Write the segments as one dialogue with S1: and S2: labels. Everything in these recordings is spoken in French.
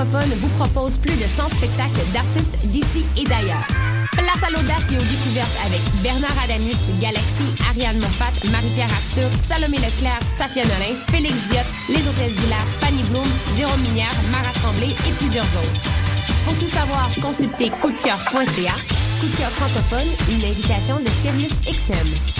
S1: francophone vous propose plus de 100 spectacles d'artistes d'ici et d'ailleurs. Place à l'audace et aux découvertes avec Bernard Adamus, Galaxy, Ariane Moffat, Marie-Pierre Arthur, Salomé Leclerc, Safia Nolin, Félix Diot, Les Hôtesses d'Hilaire, Fanny Bloom, Jérôme Minière, Mara Tremblay et plusieurs autres. Pour tout savoir, consultez coupdecoeur.ca. Coup de cœur francophone, une invitation de Sirius XM.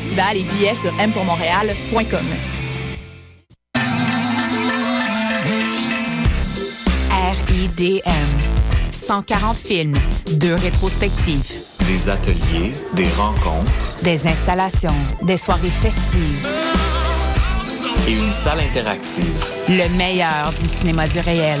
S2: festival et billets sur mpourmontréal.com.
S3: RIDM. 140 films, deux rétrospectives.
S4: Des ateliers, des rencontres.
S3: Des installations, des soirées festives.
S4: Et une salle interactive.
S3: Le meilleur du cinéma du réel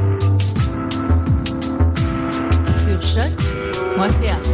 S2: 么谢、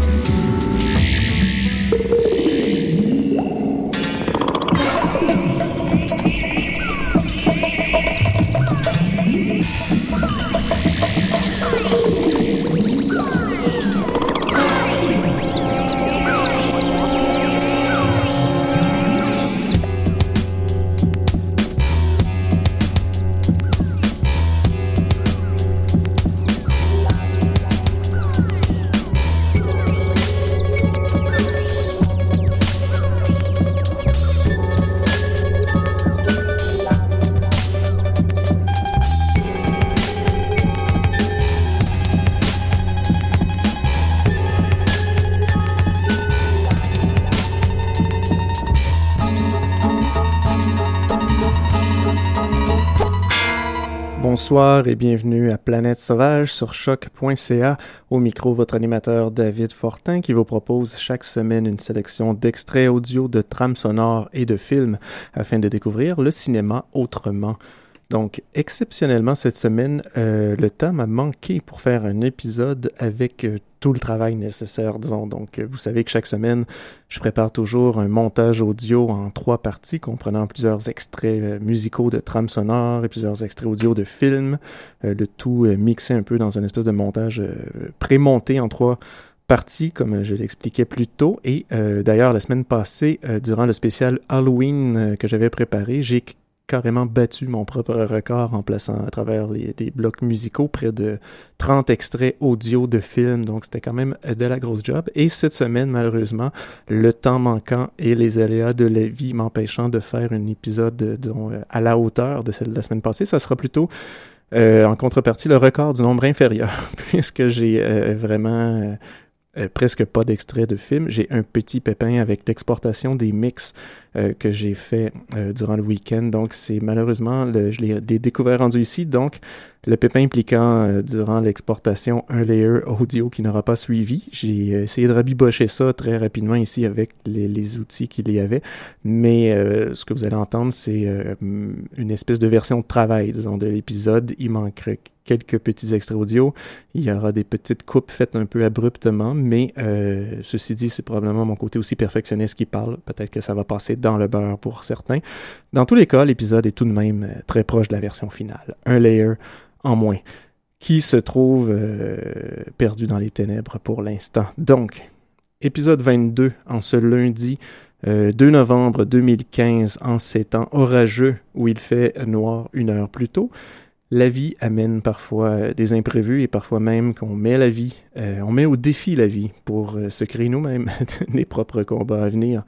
S5: Bonsoir et bienvenue à Planète Sauvage sur choc.ca. Au micro, votre animateur David Fortin qui vous propose chaque semaine une sélection d'extraits audio, de trames sonores et de films afin de découvrir le cinéma autrement. Donc, exceptionnellement, cette semaine, euh, le temps m'a manqué pour faire un épisode avec euh, tout le travail nécessaire, disons. Donc, euh, vous savez que chaque semaine, je prépare toujours un montage audio en trois parties, comprenant plusieurs extraits musicaux de trames sonores et plusieurs extraits audio de films, le tout mixé un peu dans une espèce de montage pré-monté en trois parties, comme je l'expliquais plus tôt. Et d'ailleurs, la semaine passée, durant le spécial Halloween que j'avais préparé, j'ai carrément battu mon propre record en plaçant à travers les, des blocs musicaux près de 30 extraits audio de films. Donc, c'était quand même de la grosse job. Et cette semaine, malheureusement, le temps manquant et les aléas de la vie m'empêchant de faire un épisode euh, à la hauteur de celle de la semaine passée, ça sera plutôt euh, en contrepartie le record du nombre inférieur, puisque j'ai euh, vraiment euh, presque pas d'extrait de film. J'ai un petit pépin avec l'exportation des mix euh, que j'ai fait euh, durant le week-end. Donc, c'est malheureusement, le, je l'ai découvert rendu ici. Donc, le pépin impliquant durant l'exportation un layer audio qui n'aura pas suivi. J'ai essayé de rabibocher ça très rapidement ici avec les, les outils qu'il y avait. Mais ce que vous allez entendre, c'est une espèce de version de travail, disons, de l'épisode. Il manquerait quelques petits extraits audio. Il y aura des petites coupes faites un peu abruptement, mais euh, ceci dit, c'est probablement mon côté aussi perfectionniste qui parle. Peut-être que ça va passer dans le beurre pour certains. Dans tous les cas, l'épisode est tout de même euh, très proche de la version finale. Un layer en moins qui se trouve euh, perdu dans les ténèbres pour l'instant. Donc, épisode 22 en ce lundi 2 novembre 2015 en ces temps orageux où il fait noir une heure plus tôt la vie amène parfois euh, des imprévus et parfois même qu'on met la vie, euh, on met au défi la vie pour euh, se créer nous-mêmes les propres combats à venir.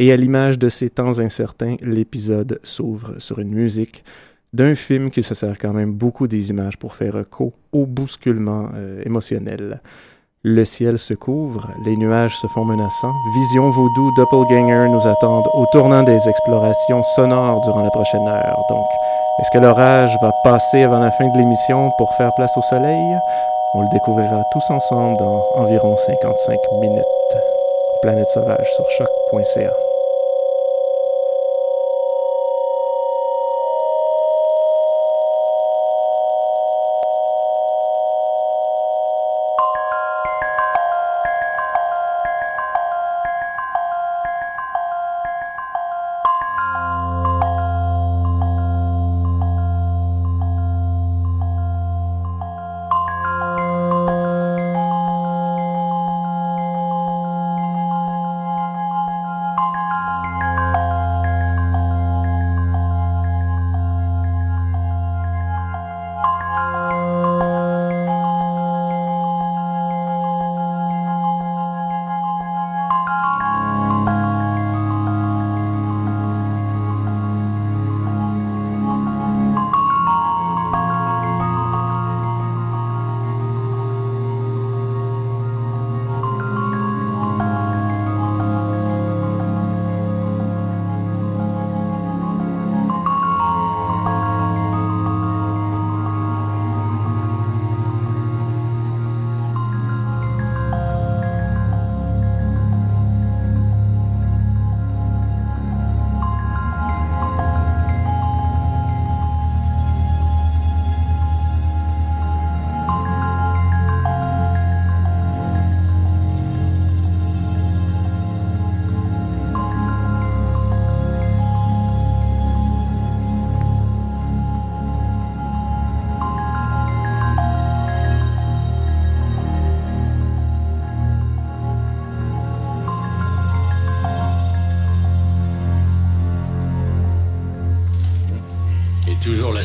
S5: Et à l'image de ces temps incertains, l'épisode s'ouvre sur une musique d'un film qui se sert quand même beaucoup des images pour faire écho au bousculement euh, émotionnel. Le ciel se couvre, les nuages se font menaçants, Vision Voodoo Doppelganger nous attendent au tournant des explorations sonores durant la prochaine heure. Donc, est-ce que l'orage va passer avant la fin de l'émission pour faire place au soleil? On le découvrira tous ensemble dans environ 55 minutes. Planète sauvage sur choc.ca.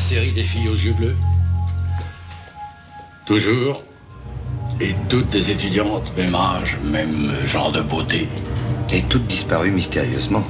S6: série des filles aux yeux bleus Toujours. Et toutes des étudiantes, même âge, même genre de beauté.
S7: Et toutes disparues mystérieusement.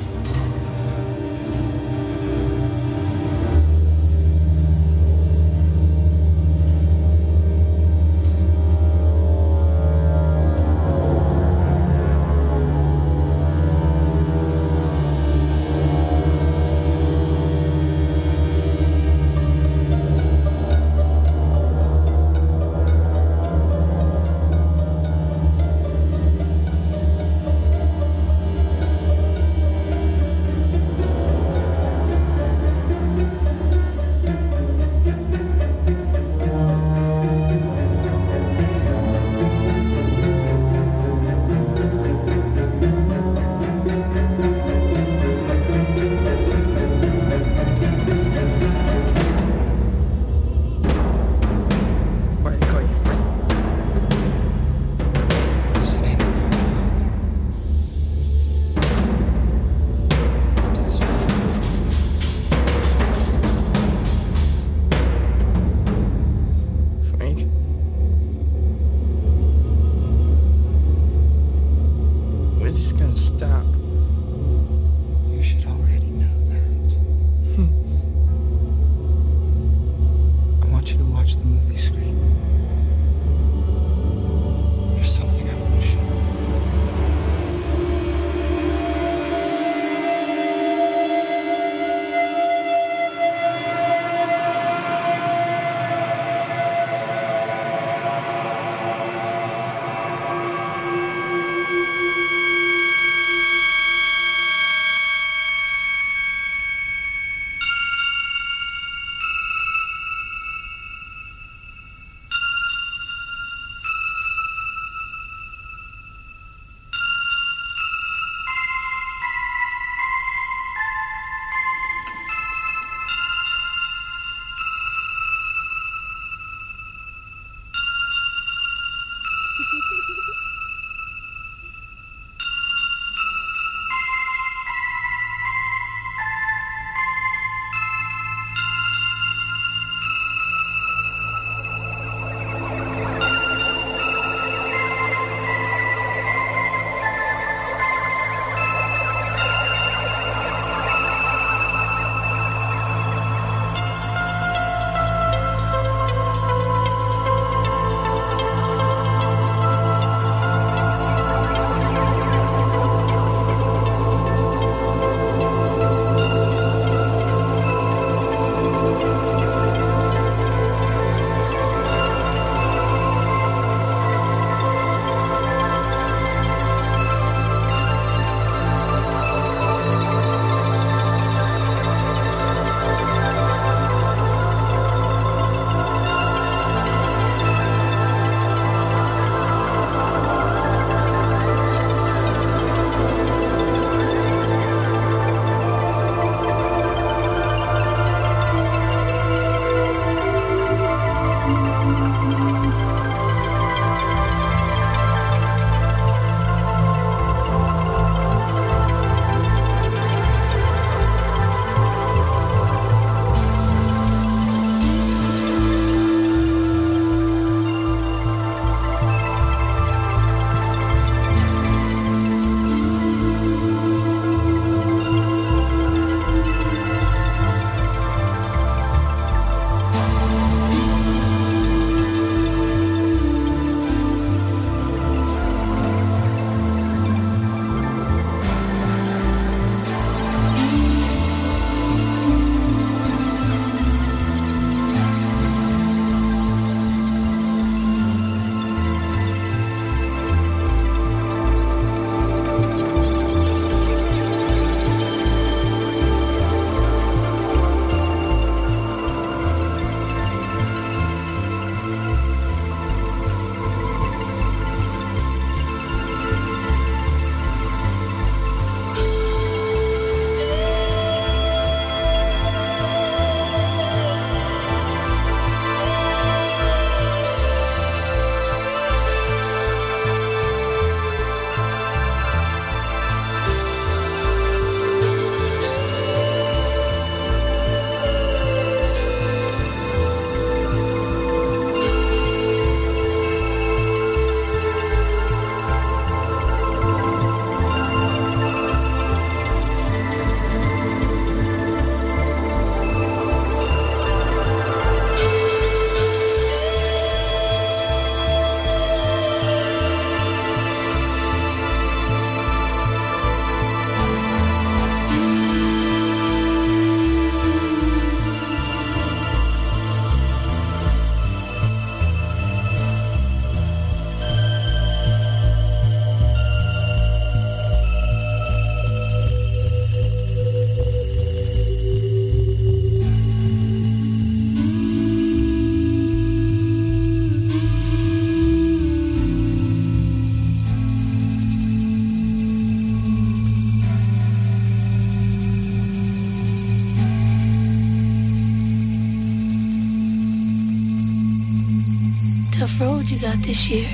S8: Tough road you got this year.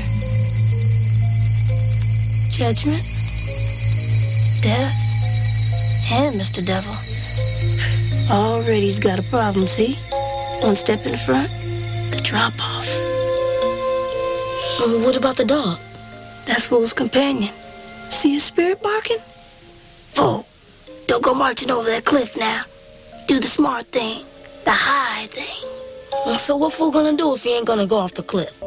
S8: Judgment, death, and Mr. Devil. Already he's got a problem, see? One step in front, the drop off. What about the dog? That's Fool's companion. See his spirit barking? Fool, don't go marching over that cliff now. Do the smart thing, the high thing. So what Fool gonna do if he ain't gonna go off the cliff?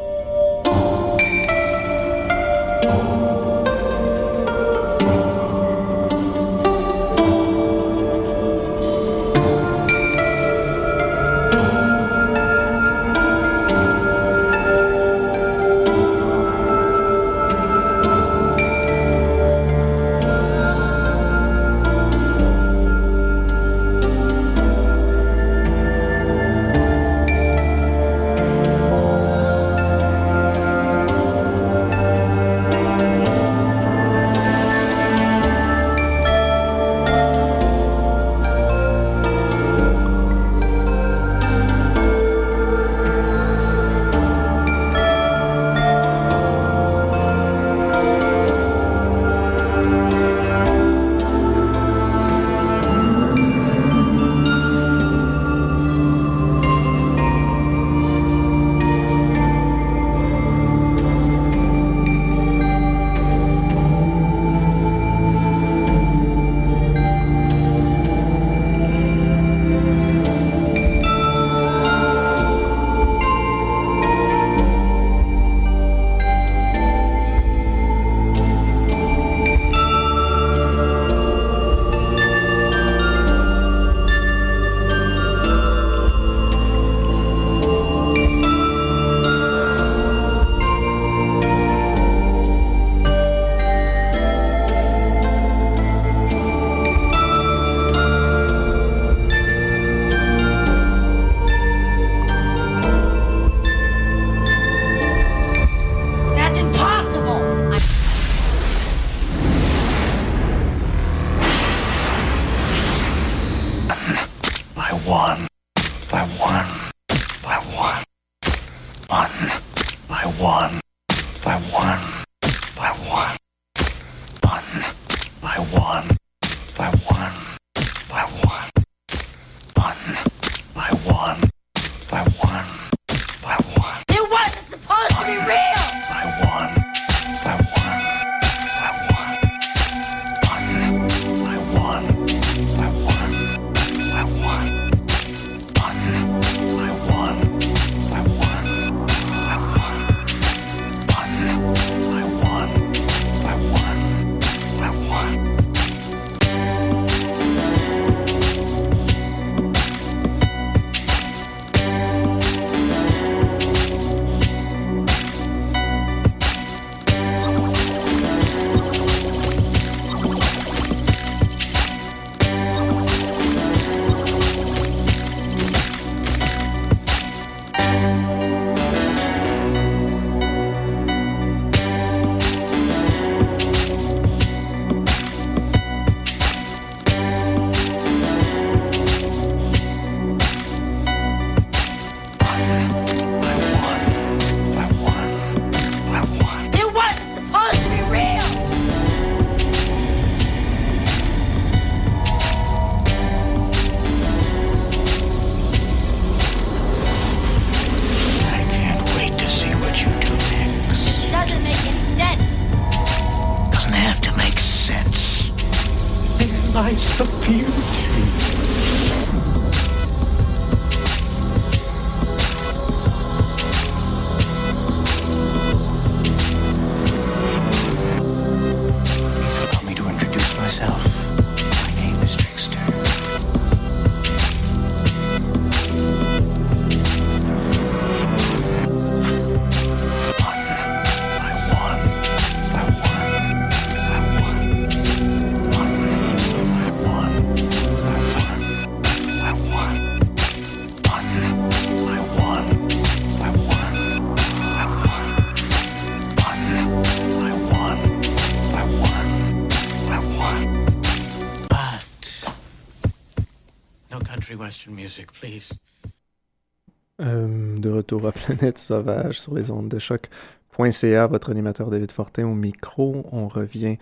S5: Retour à Planète Sauvage sur les ondes de choc.ca, votre animateur David Fortin au micro. On revient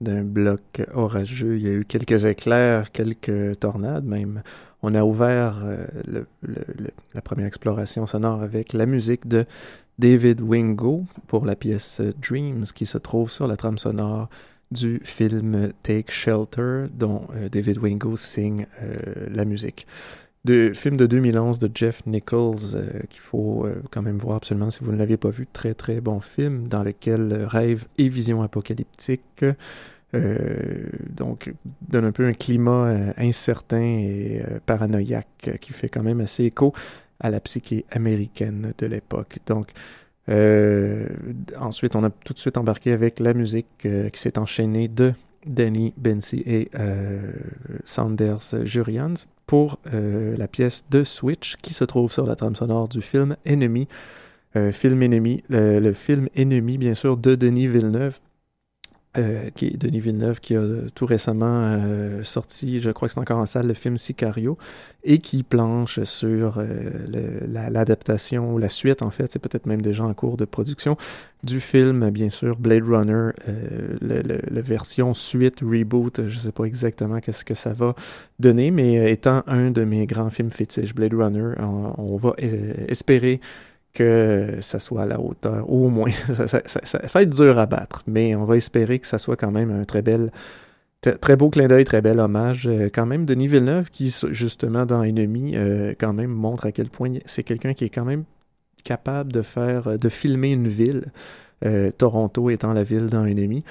S5: d'un bloc orageux. Il y a eu quelques éclairs, quelques tornades même. On a ouvert euh, le, la première exploration sonore avec la musique de David Wingo pour la pièce Dreams qui se trouve sur la trame sonore du film Take Shelter dont euh, David Wingo signe euh, la musique de film de 2011 de Jeff Nichols euh, qu'il faut euh, quand même voir absolument si vous ne l'avez pas vu. Très très bon film dans lequel euh, rêve et vision apocalyptique donc donne un peu un climat incertain et paranoïaque qui fait quand même assez écho à la psyché américaine de l'époque. Donc ensuite on a tout de suite embarqué avec la musique qui s'est enchaînée de Danny Bensi et Sanders Jurians pour euh, la pièce de Switch qui se trouve sur la trame sonore du film Ennemi. Euh, film Ennemi, le film Ennemi, bien sûr, de Denis Villeneuve, euh, qui est Denis Villeneuve qui a tout récemment euh, sorti, je crois que c'est encore en salle, le film Sicario, et qui planche sur euh, l'adaptation, ou la suite en fait, c'est peut-être même déjà en cours de production, du film, bien sûr, Blade Runner, la version suite, reboot, je sais pas exactement qu'est-ce que ça va donner, mais étant un de mes grands films fétiches, Blade Runner, on va espérer que ça soit à la hauteur, ou au moins, ça, va être dur à battre, mais on va espérer que ça soit quand même un très bel, très beau clin d'œil, très bel hommage, euh, quand même, Denis Villeneuve, qui, justement, dans Ennemi, euh, quand même montre à quel point c'est quelqu'un qui est quand même capable de faire, de filmer une ville, euh, Toronto étant la ville dans Ennemi,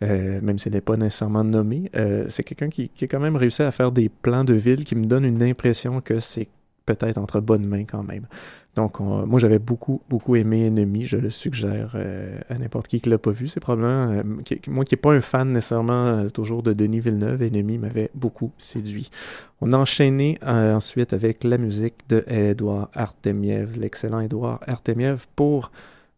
S5: même s'il n'est pas nécessairement nommé, c'est quelqu'un qui, qui a quand même réussi à faire des plans de ville qui me donnent une impression que c'est peut-être entre bonnes mains quand même. Donc, moi, j'avais beaucoup, beaucoup aimé Ennemi. Je le suggère euh, à n'importe qui qui l'a pas vu. C'est probablement, euh, moi qui n'ai pas un fan nécessairement euh, toujours de Denis Villeneuve, Ennemi m'avait beaucoup séduit. On a enchaîné ensuite avec la musique de Edouard Artemiev, l'excellent Edouard Artemiev, pour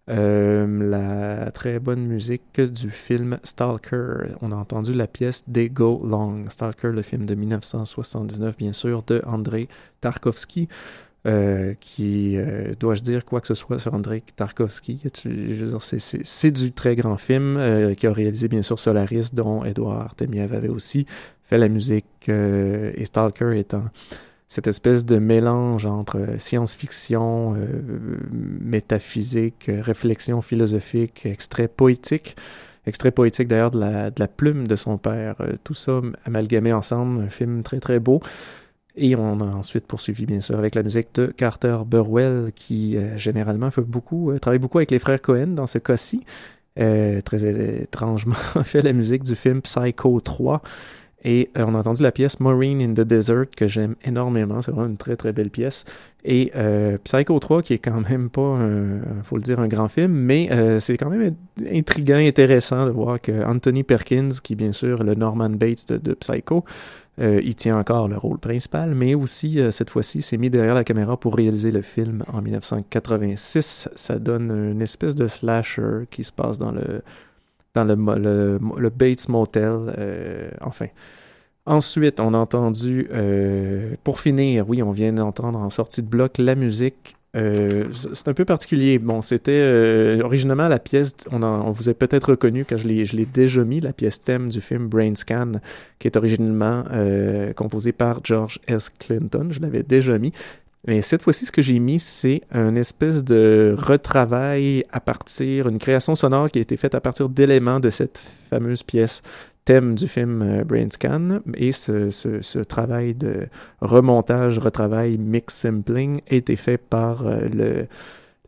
S5: la très bonne musique du film Stalker. On a entendu la pièce They Go Long. Stalker, le film de 1979, bien sûr, de Andrei Tarkovsky. Euh, qui, euh, dois-je dire quoi que ce soit sur Andrei Tarkovsky? C'est du très grand film euh, qui a réalisé bien sûr Solaris, dont Edouard Artemiev avait aussi fait la musique, et Stalker étant cette espèce de mélange entre science-fiction, métaphysique, réflexion philosophique, extrait poétique. Extrait poétique d'ailleurs de la plume de son père. tout ça amalgamé ensemble, un film très très beau. Et on a ensuite poursuivi, bien sûr, avec la musique de Carter Burwell, qui euh, généralement fait beaucoup, euh, travaille beaucoup avec les frères Cohen dans ce cas-ci. Euh, très étrangement, fait la musique du film Psycho 3. Et on a entendu la pièce Marine in the Desert, que j'aime énormément. C'est vraiment une très, très belle pièce. Et Psycho 3, qui est quand même pas, un, faut le dire, un grand film, mais c'est quand même intriguant, intéressant de voir que Anthony Perkins, qui bien sûr le Norman Bates de Psycho, euh, il tient encore le rôle principal, mais aussi, euh, cette fois-ci, s'est mis derrière la caméra pour réaliser le film en 1986. Ça donne une espèce de slasher qui se passe dans le, dans le, Bates Motel. Euh, enfin. Ensuite, on a entendu, pour finir, oui, on vient d'entendre en sortie de bloc la musique euh, c'est un peu particulier. Bon, c'était euh, originalement la pièce, on, vous a peut-être reconnu quand je l'ai déjà mis, la pièce thème du film Brain Scan, qui est originellement euh, composée par George S. Clinton. Je l'avais déjà mis. Mais cette fois-ci, ce que j'ai mis, c'est un espèce de retravail à partir, une création sonore qui a été faite à partir d'éléments de cette fameuse pièce thème du film euh, Brain Scan et ce, ce, travail de remontage, retravail, mix sampling a été fait par euh,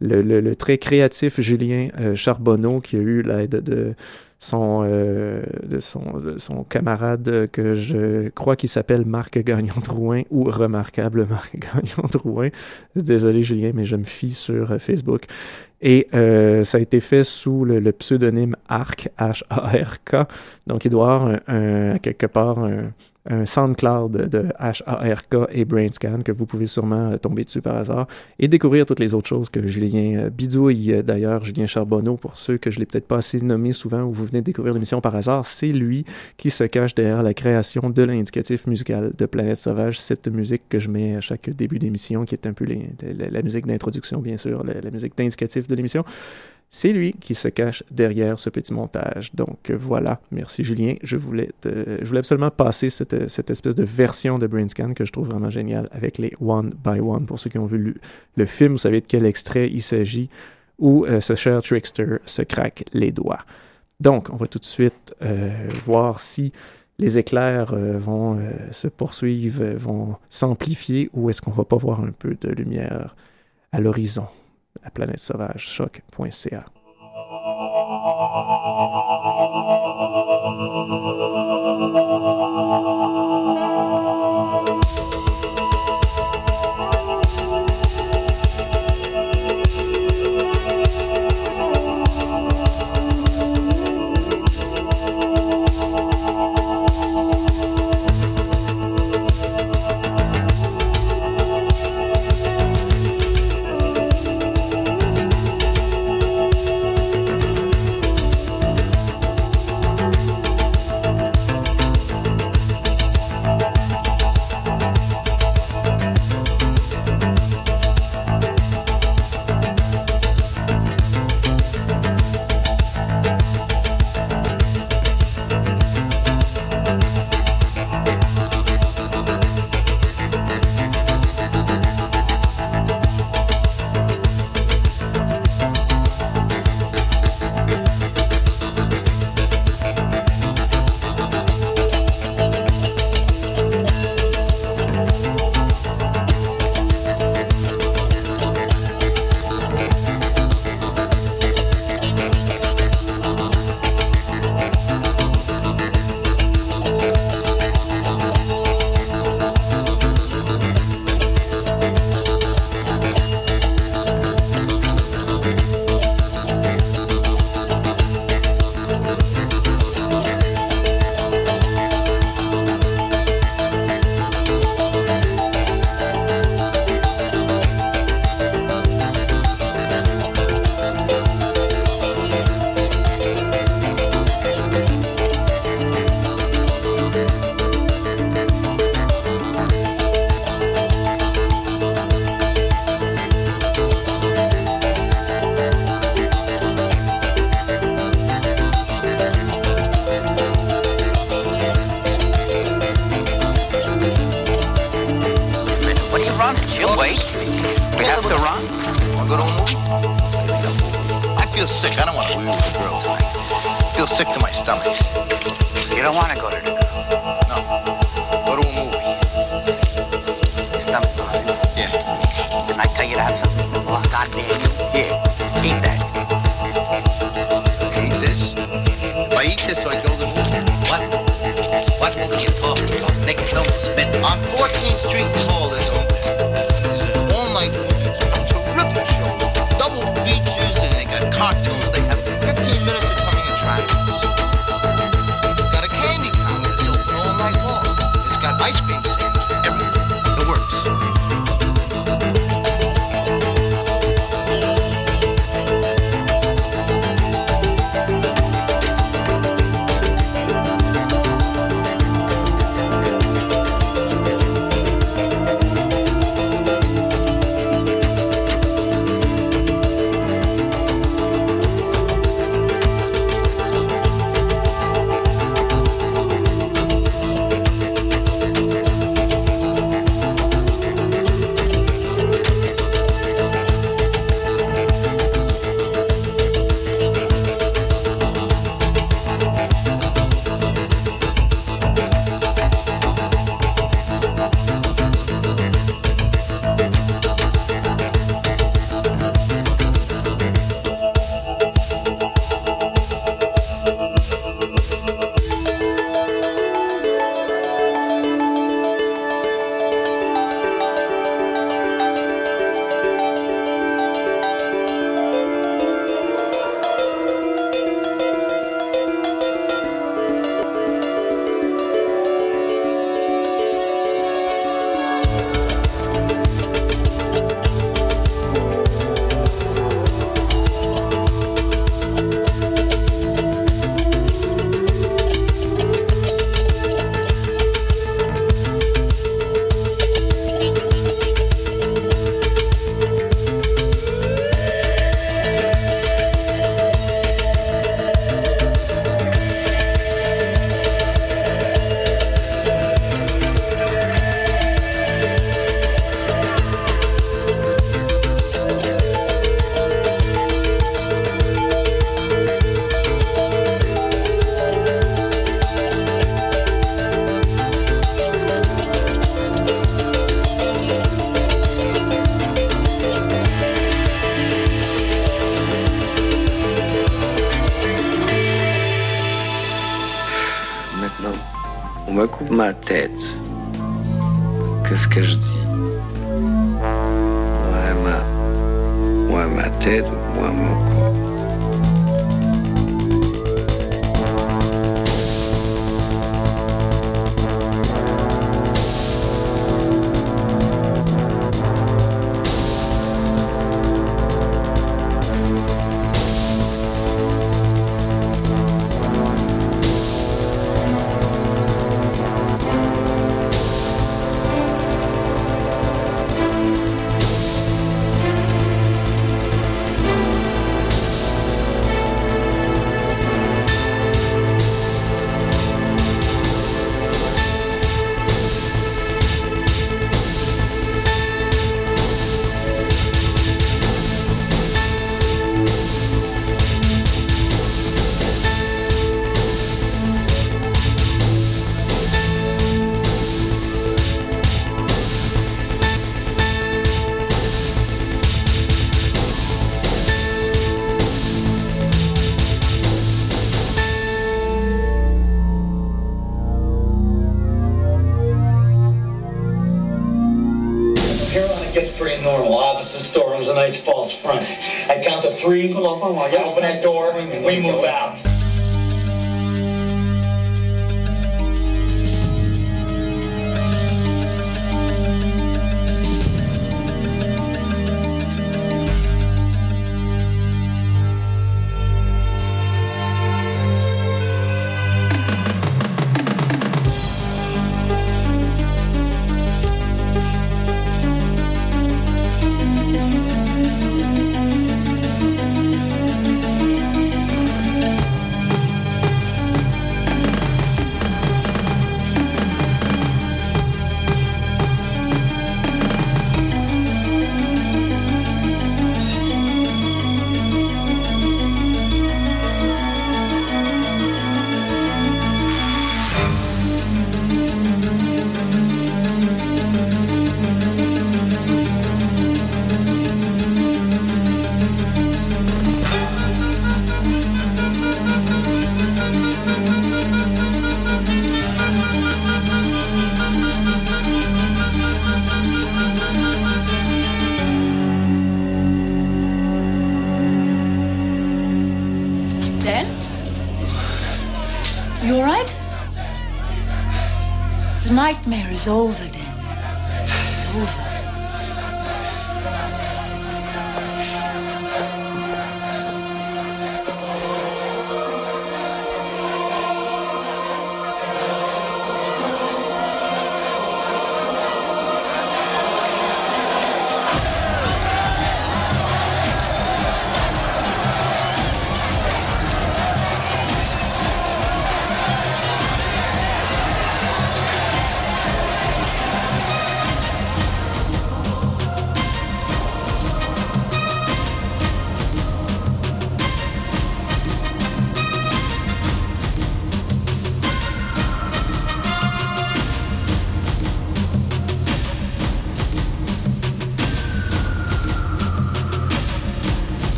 S5: le, le, très créatif Julien euh, Charbonneau qui a eu l'aide de son, de son, son camarade que je crois qu'il s'appelle Marc Gagnon-Drouin ou Remarquable Marc Gagnon-Drouin. Désolé Julien, mais je me fie sur Facebook. Et euh, ça a été fait sous le, pseudonyme ARK, H-A-R-K. Donc il doit avoir un, quelque part un, un SoundCloud de H-A-R-K et BrainScan que vous pouvez sûrement tomber dessus par hasard et découvrir toutes les autres choses que Julien bidouille. D'ailleurs, Julien Charbonneau, pour ceux que je l'ai peut-être pas assez nommé souvent ou vous venez de découvrir l'émission par hasard, c'est lui qui se cache derrière la création de l'indicatif musical de Planète Sauvage, cette musique que je mets à chaque début d'émission, qui est un peu la, musique d'introduction, bien sûr, la musique d'indicatif de l'émission. C'est lui qui se cache derrière ce petit montage. Donc voilà, merci Julien. Je voulais, absolument passer cette, espèce de version de Brainscan que je trouve vraiment géniale avec les One by One. Pour ceux qui ont vu le, film, vous savez de quel extrait il s'agit où euh, ce cher trickster se craque les doigts. Donc, on va tout de suite euh, voir si les éclairs euh, vont se poursuivre, vont s'amplifier ou est-ce qu'on va pas voir un peu de lumière à l'horizon la planète sauvage, choc.ca.
S6: You don't want to go to Dubai. Yeah, open that door. We move out.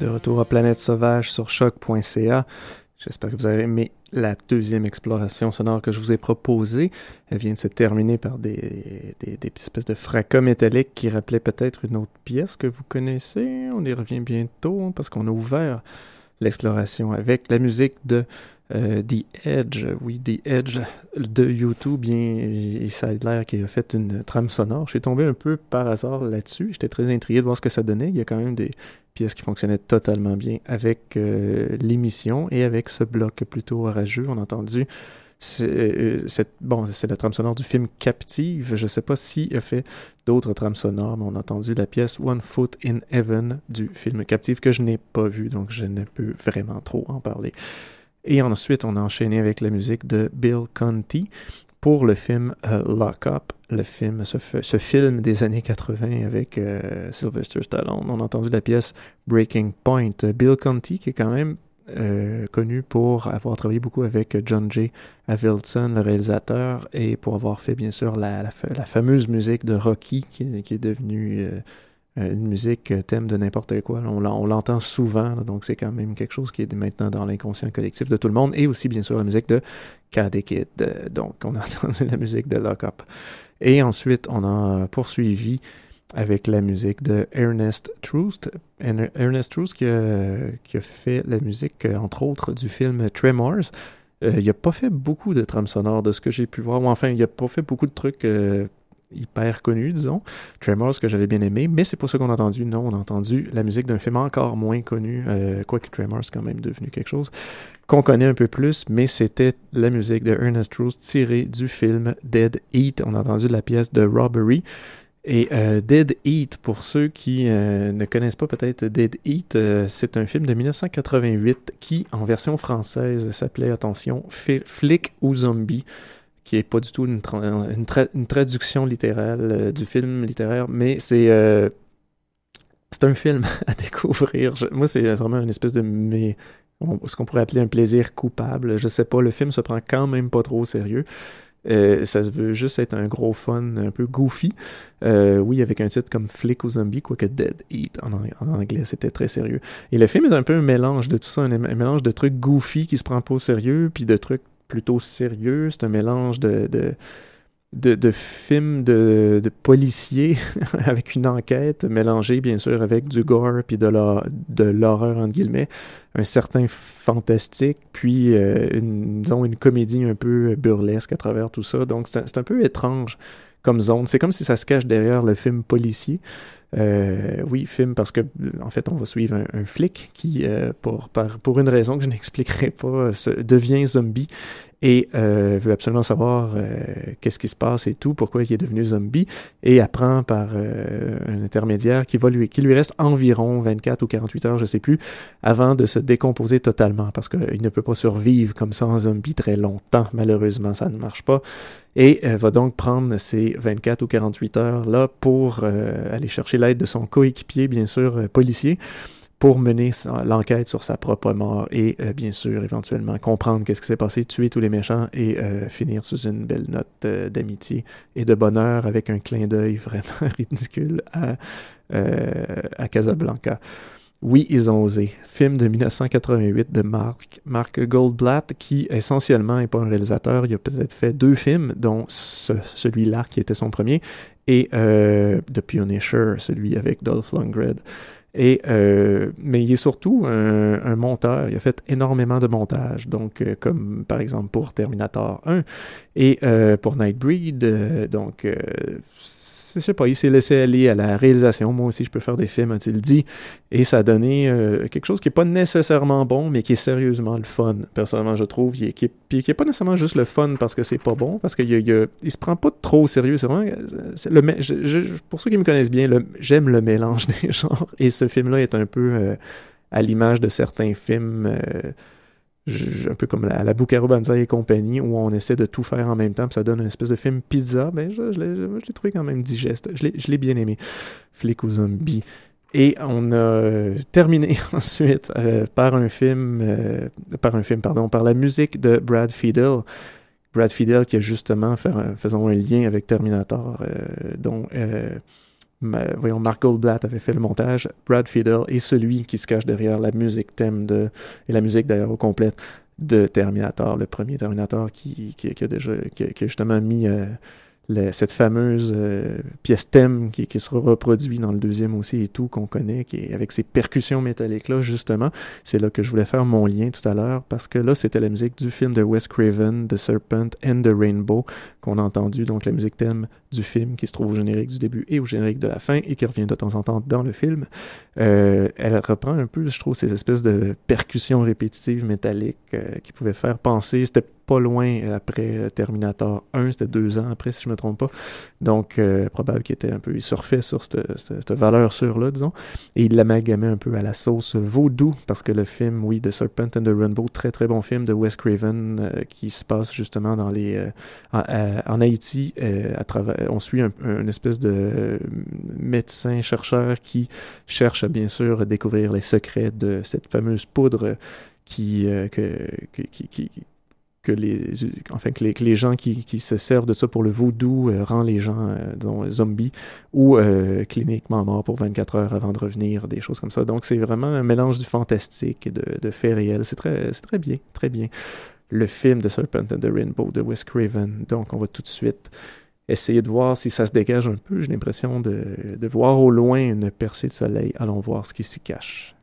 S5: De retour à Planète Sauvage sur choc.ca. J'espère que vous avez aimé la deuxième exploration sonore que je vous ai proposée. Elle vient de se terminer par des, des, des espèces de fracas métalliques qui rappelaient peut-être une autre pièce que vous connaissez. On y revient bientôt parce qu'on a ouvert l'exploration avec la musique de euh, The Edge, oui, The Edge de YouTube, bien, et ça a l'air qu'il a fait une trame sonore. Je suis tombé un peu par hasard là-dessus. J'étais très intrigué de voir ce que ça donnait. Il y a quand même des pièces qui fonctionnaient totalement bien avec euh, l'émission et avec ce bloc plutôt orageux. On a entendu c'est bon, c'est la trame sonore du film Captive. Je ne sais pas s'il a fait d'autres trames sonores, mais on a entendu la pièce One Foot in Heaven du film Captive que je n'ai pas vu, donc je ne peux vraiment trop en parler. Et ensuite, on a enchaîné avec la musique de Bill Conti pour le film euh, Lock Up, le film, ce, ce, film des années 80 avec euh, Sylvester Stallone. On a entendu la pièce Breaking Point. Bill Conti, qui est quand même euh, connu pour avoir travaillé beaucoup avec John J. Avildsen, le réalisateur, et pour avoir fait bien sûr la, fameuse musique de Rocky qui, qui est devenue euh, une musique euh, thème de n'importe quoi. On, l'entend souvent, donc c'est quand même quelque chose qui est maintenant dans l'inconscient collectif de tout le monde, et aussi bien sûr la musique de Karate Kid. Euh, donc on a entendu la musique de Lock Up. Et ensuite, on a poursuivi avec la musique de Ernest Troost. Ernest Troost qui a, qui a fait la musique, entre autres, du film Tremors. il n'a pas fait beaucoup de trames sonores de ce que j'ai pu voir, ou enfin, il n'a pas fait beaucoup de trucs hyper connu, disons. Tremors, que j'avais bien aimé, mais c'est pas ça qu'on a entendu. Non, on a entendu la musique d'un film encore moins connu, euh, quoique Tremors quand même devenu quelque chose qu'on connaît un peu plus, mais c'était la musique de Ernest Rose tirée du film Dead Eat. On a entendu la pièce de Robbery. Et euh, Dead Eat, pour ceux qui euh, ne connaissent pas peut-être Dead Eat, euh, c'est un film de 1988 qui, en version française, s'appelait, attention, Flick ou Zombie qui est pas du tout une, traduction littérale euh, du film littéraire, mais c'est euh, un film à découvrir. moi, c'est vraiment une espèce de ce qu'on pourrait appeler un plaisir coupable. Je sais pas, le film se prend quand même pas trop au sérieux. Euh, ça se veut juste être un gros fun, un peu goofy. oui, avec un titre comme Flick ou Zombie, quoique Dead Eat en, en anglais, c'était très sérieux. Et le film est un peu un mélange de tout ça, un, un mélange de trucs goofy qui se prend pas au sérieux, puis de trucs plutôt sérieux. C'est un mélange de, de, de, films de, de policiers avec une enquête mélangée, bien sûr, avec du gore puis de l'horreur, entre guillemets. Un certain fantastique, puis euh, disons, une comédie un peu burlesque à travers tout ça. Donc, c'est un peu étrange comme zone. C'est comme si ça se cache derrière le film policier. Euh, oui, film parce que en fait, on va suivre un, flic qui, euh, pour, pour une raison que je n'expliquerai pas, devient zombie et euh, veut absolument savoir euh, qu'est-ce qui se passe et tout, pourquoi il est devenu zombie, et apprend par euh, un intermédiaire qui va lui, qui lui reste environ 24 ou 48 heures, je sais plus, avant de se décomposer totalement, parce qu'il ne peut pas survivre comme ça en zombie très longtemps, malheureusement, ça ne marche pas, et va donc prendre ces 24 ou 48 heures là pour aller chercher l'aide de son coéquipier, bien sûr, policier, pour mener l'enquête sur sa propre mort et euh, bien sûr éventuellement comprendre qu'est-ce qui s'est passé, tuer tous les méchants et euh, finir sous une belle note euh, d'amitié et de bonheur avec un clin d'œil vraiment ridicule à, à Casablanca. Oui, ils ont osé. Film de 1988 de Mark, Mark Goldblatt, qui essentiellement n'est pas un réalisateur. Il a peut-être fait deux films, dont celui-là qui était son premier, et euh, The Punisher, celui avec Dolph Lundgren. Euh, mais il est surtout un, monteur. Il a fait énormément de montages, donc euh, comme par exemple pour Terminator 1 et euh, pour Nightbreed. donc je sais pas, il s'est laissé aller à la réalisation. Moi aussi, je peux faire des films, a-t-il dit. Et ça a donné euh, quelque chose qui est pas nécessairement bon, mais qui est sérieusement le fun. Personnellement, je trouve. qui, est, qui est pas nécessairement juste le fun parce que c'est pas bon, parce qu'il il, il se prend pas trop au sérieux. C'est. Le, pour ceux qui me connaissent bien, j'aime le mélange des genres. Et ce film-là est un peu euh, à l'image de certains films. Euh, un peu comme la, la Bucaro et compagnie, où on essaie de tout faire en même temps, puis ça donne une espèce de film pizza, ben je, l'ai trouvé quand même digeste. Je l'ai bien aimé. Flic ou zombie. Et on a terminé ensuite euh, par un film, euh, par un film, pardon, par la musique de Brad Fiedel. Brad Fiedel qui a justement fait un, faisons un lien avec Terminator, euh, dont voyons, Mark Goldblatt avait fait le montage, Brad Fiedel est celui qui se cache derrière la musique thème de, et la musique d'ailleurs au complète de Terminator, le premier Terminator qui, qui, a déjà, qui, a justement mis cette fameuse euh, pièce thème qui, qui, sera reproduite dans le deuxième aussi et tout, qu'on connaît, qui avec ces percussions métalliques-là, justement. C'est là que je voulais faire mon lien tout à l'heure, parce que là, c'était la musique du film de Wes Craven, The Serpent and the Rainbow, qu'on a entendu, donc la musique thème du film qui se trouve au générique du début et au générique de la fin et qui revient de temps en temps dans le film. Euh, elle reprend un peu, je trouve, ces espèces de percussions répétitives métalliques euh, qui pouvaient faire penser, c'était pas loin après Terminator 1, c'était deux ans après si je me trompe pas. Donc euh, probable qu'il était un peu, surfait sur cette, valeur sûre-là, disons. Et il l'amalgamait un peu à la sauce vaudou, parce que le film, oui, The Serpent and the Rainbow, très très bon film de Wes Craven, euh, qui se passe justement dans les euh, en, Haïti. on suit un, espèce de médecin chercheur qui cherche à bien sûr découvrir les secrets de cette fameuse poudre qui, que les, enfin, que les, que les gens qui, qui, se servent de ça pour le vaudou euh, rend les gens, euh, disons, zombies ou euh, cliniquement morts pour 24 heures avant de revenir, des choses comme ça. Donc, c'est vraiment un mélange du fantastique et de, de faits réels. C'est très, très bien, très bien. Le film de Serpent and the Rainbow de Wes Craven. Donc, on va tout de suite essayer de voir si ça se dégage un peu. J'ai l'impression de, de voir au loin une percée de soleil. Allons voir ce qui s'y cache.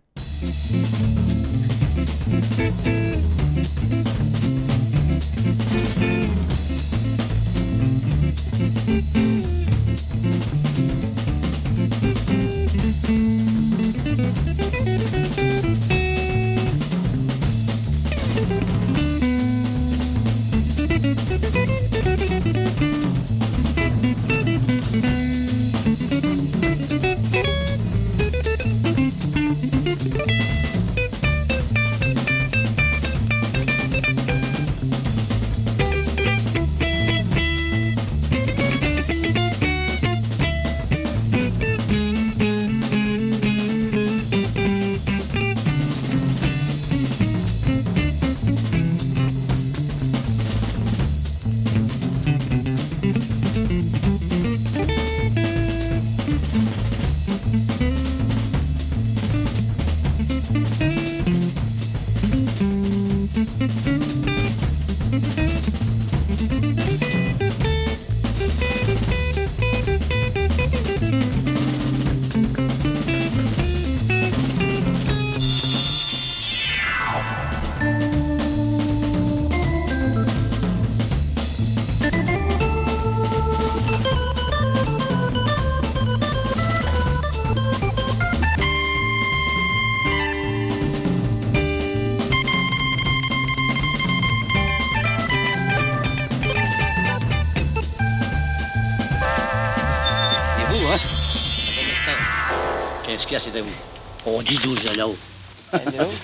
S9: 10-12 là-haut.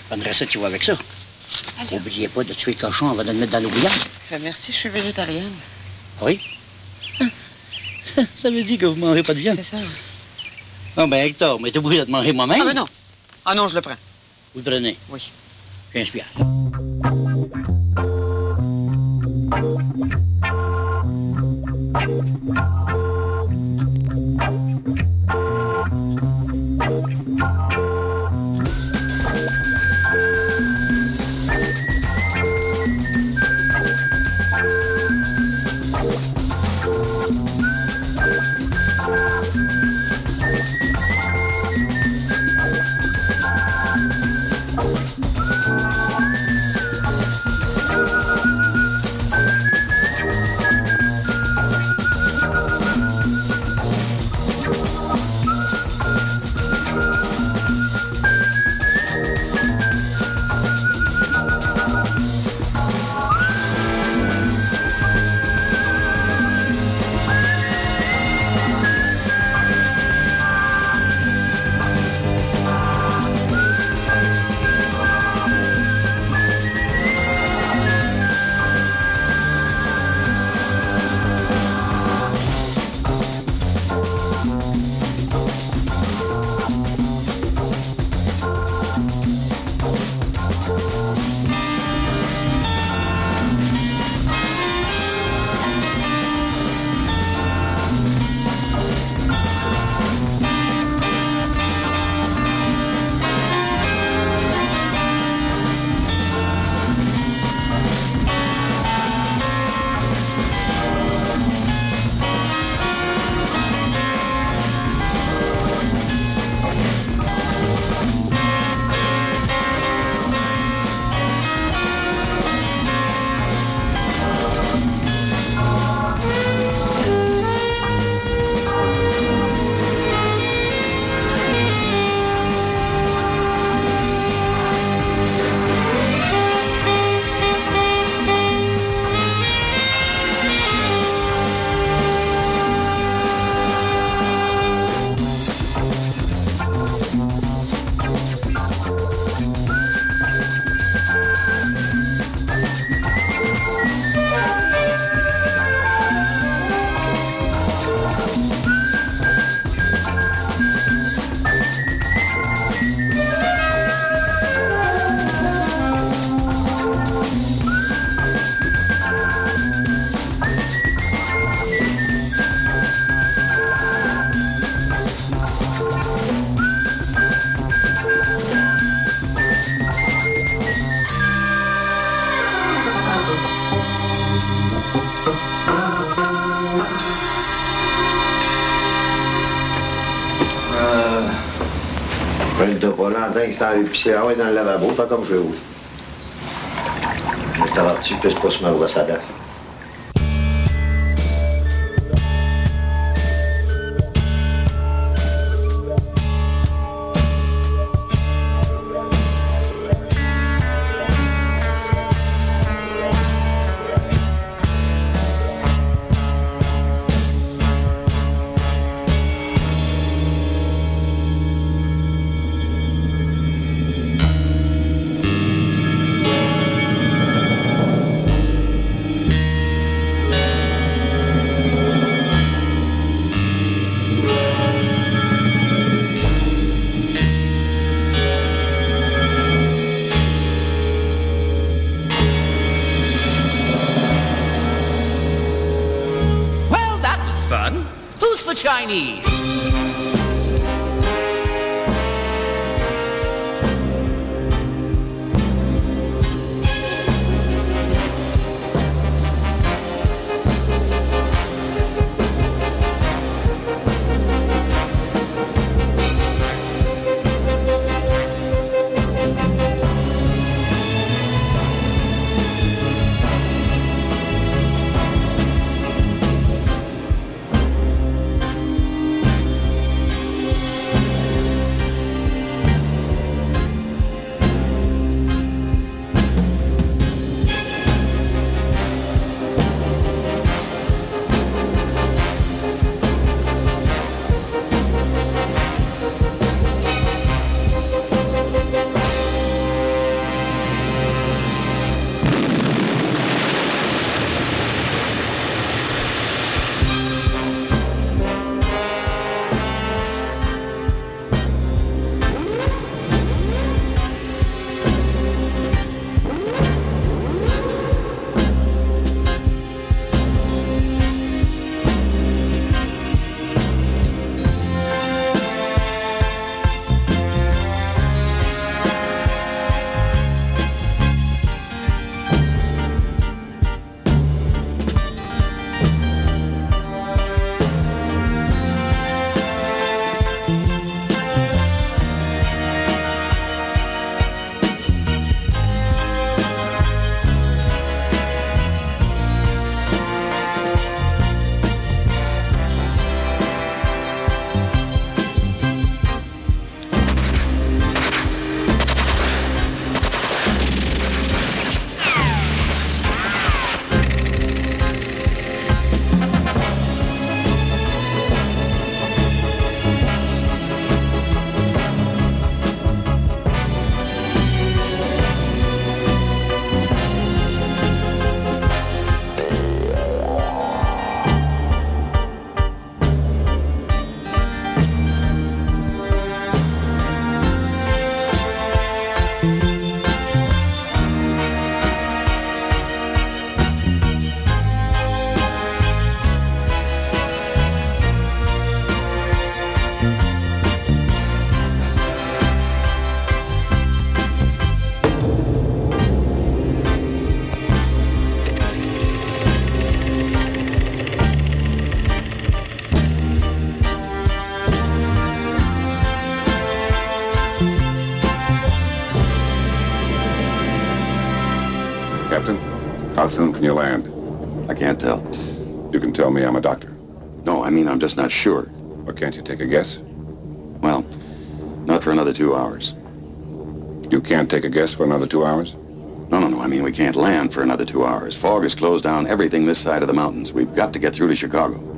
S9: Prendrais ça, tu vois, avec ça. N'oubliez pas de tuer le cochon avant de le mettre dans l'oubliard. Ben,
S10: merci, je suis végétarienne.
S9: Oui? ça veut dire que vous ne mangerez pas de viande.
S10: C'est ça.
S9: Non, ben Hector, mais t'es obligé de te manger moi-même.
S10: Ah, ben non. Ah non, je le prends.
S9: Vous le prenez?
S10: Oui.
S9: J'inspire.
S11: S'en est pissé ah ouais, dans le lavabo, fait comme je veux. Je t'avertis, pisse pas sur ma brosse à dents.
S12: Chinese?
S13: How soon can you land?
S14: I can't tell.
S13: You can tell me I'm a doctor.
S14: No, I mean, I'm just not sure.
S13: Or can't you take a guess?
S14: Well, not for another two hours.
S13: You can't take a guess for another two hours?
S14: No, no, no. I mean, we can't land for another two hours. Fog has closed down everything this side of the mountains. We've got to get through to Chicago.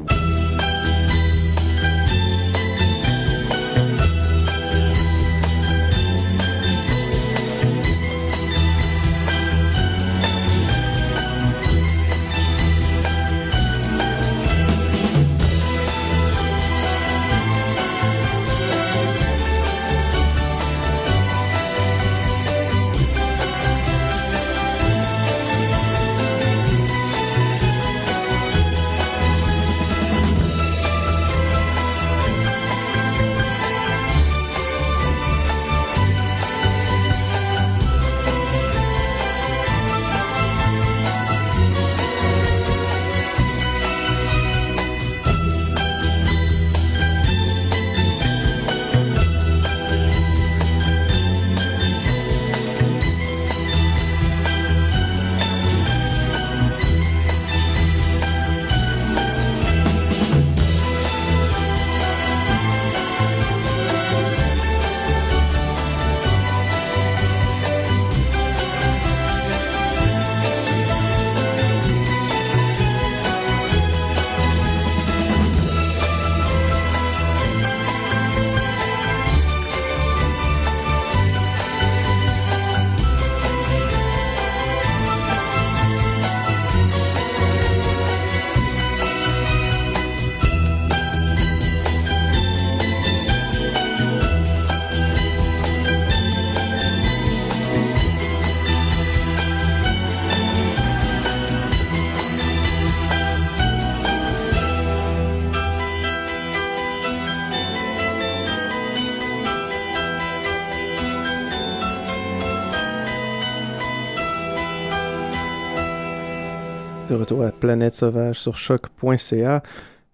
S5: Retour à Planète Sauvage sur choc.ca.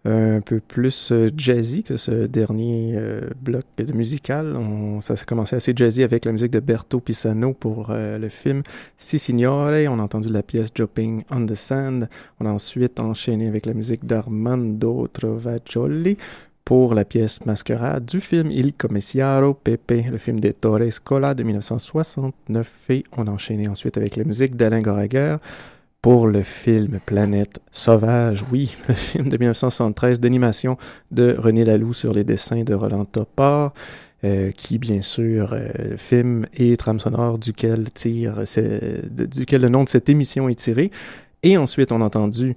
S5: Un peu plus euh, jazzy que ce dernier euh, bloc de musical. On, ça s'est commencé assez jazzy avec la musique de Berto Pisano pour euh, le film Si Signore. On a entendu la pièce Jumping on the Sand. On a ensuite enchaîné avec la musique d'Armando Trovajoli pour la pièce Masquerade du film Il Commissaro Pepe, le film de Torres Cola de 1969. Et on a enchaîné ensuite avec la musique d'Alain Goraguer pour le film Planète Sauvage, oui, le film de 1973 d'animation de René Laloux sur les dessins de Roland Topor, euh, qui bien sûr, euh, film et trame sonore duquel, tire, duquel le nom de cette émission est tiré. Et ensuite, on a entendu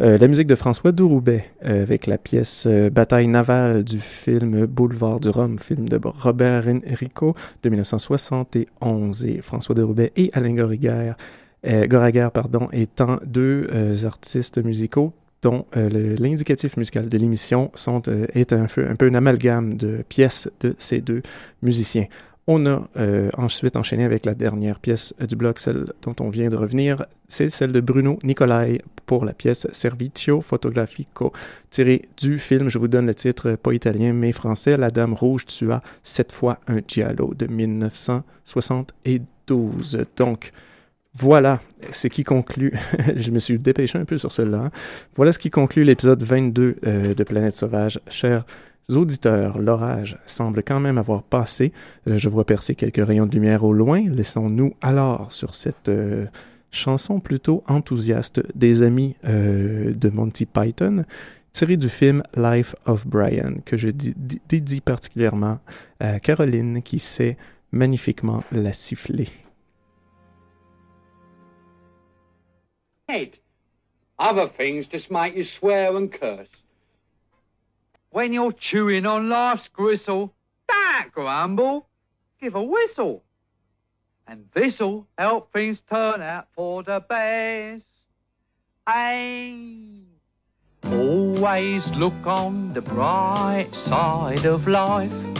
S5: euh, la musique de François Douroubet euh, avec la pièce Bataille navale du film Boulevard du Rhum, film de Robert Enrico de 1971. Et François Douroubet et Alain Goraguer euh, pardon, étant deux euh, artistes musicaux dont euh, l'indicatif musical de l'émission est un, un, peu un amalgame de pièces de ces deux musiciens. On a ensuite enchaîné avec la dernière pièce du bloc, celle dont on vient de revenir, c'est celle de Bruno Nicolai pour la pièce Servizio Fotografico, tirée du film, je vous donne le titre, pas italien mais français, La Dame Rouge tua sept fois un giallo de 1972. Donc, voilà ce qui conclut, je me suis dépêché un peu sur celle-là, hein. voilà ce qui conclut l'épisode 22 euh, de Planète Sauvage. Chers auditeurs, l'orage semble quand même avoir passé. Euh, je vois percer quelques rayons de lumière au loin. Laissons-nous alors sur cette euh, chanson plutôt enthousiaste des amis de Monty Python, tirée du film Life of Brian, que je dédie particulièrement à Caroline qui sait magnifiquement la siffler.
S15: Head. Other things just make you swear and curse. When you're chewing on life's gristle, don't grumble, give a whistle. And this'll help things turn out for the best. Hey. Always look on the bright side of life.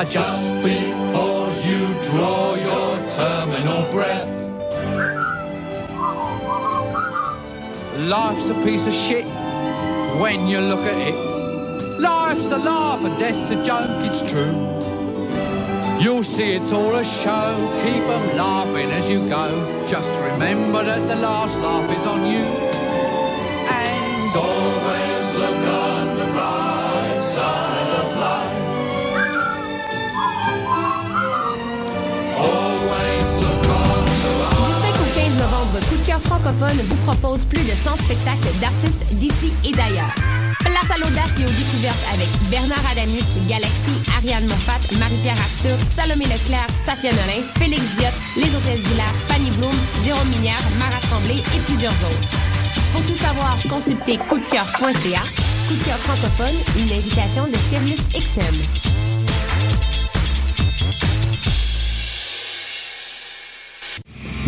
S15: Just before you draw your terminal breath. Life's a piece of shit when you look at it. Life's a laugh and death's a joke, it's true. You'll see it's all a show. Keep them laughing as you go. Just remember that the last laugh is on you. And always
S1: francophone vous propose plus de 100 spectacles d'artistes d'ici et d'ailleurs. Place à l'audace et aux découvertes avec Bernard Adamus, Galaxy, Ariane Moffat, Marie-Pierre Arthur, Salomé Leclerc, Safia Nolin, Félix Diot, Les Hôtesses d'Hilaire, Fanny Bloom, Jérôme Minière, Mara Tremblay et plusieurs autres. Pour tout savoir, consultez coupdecoeur.ca. Coup de cœur francophone, une invitation de Sirius XM.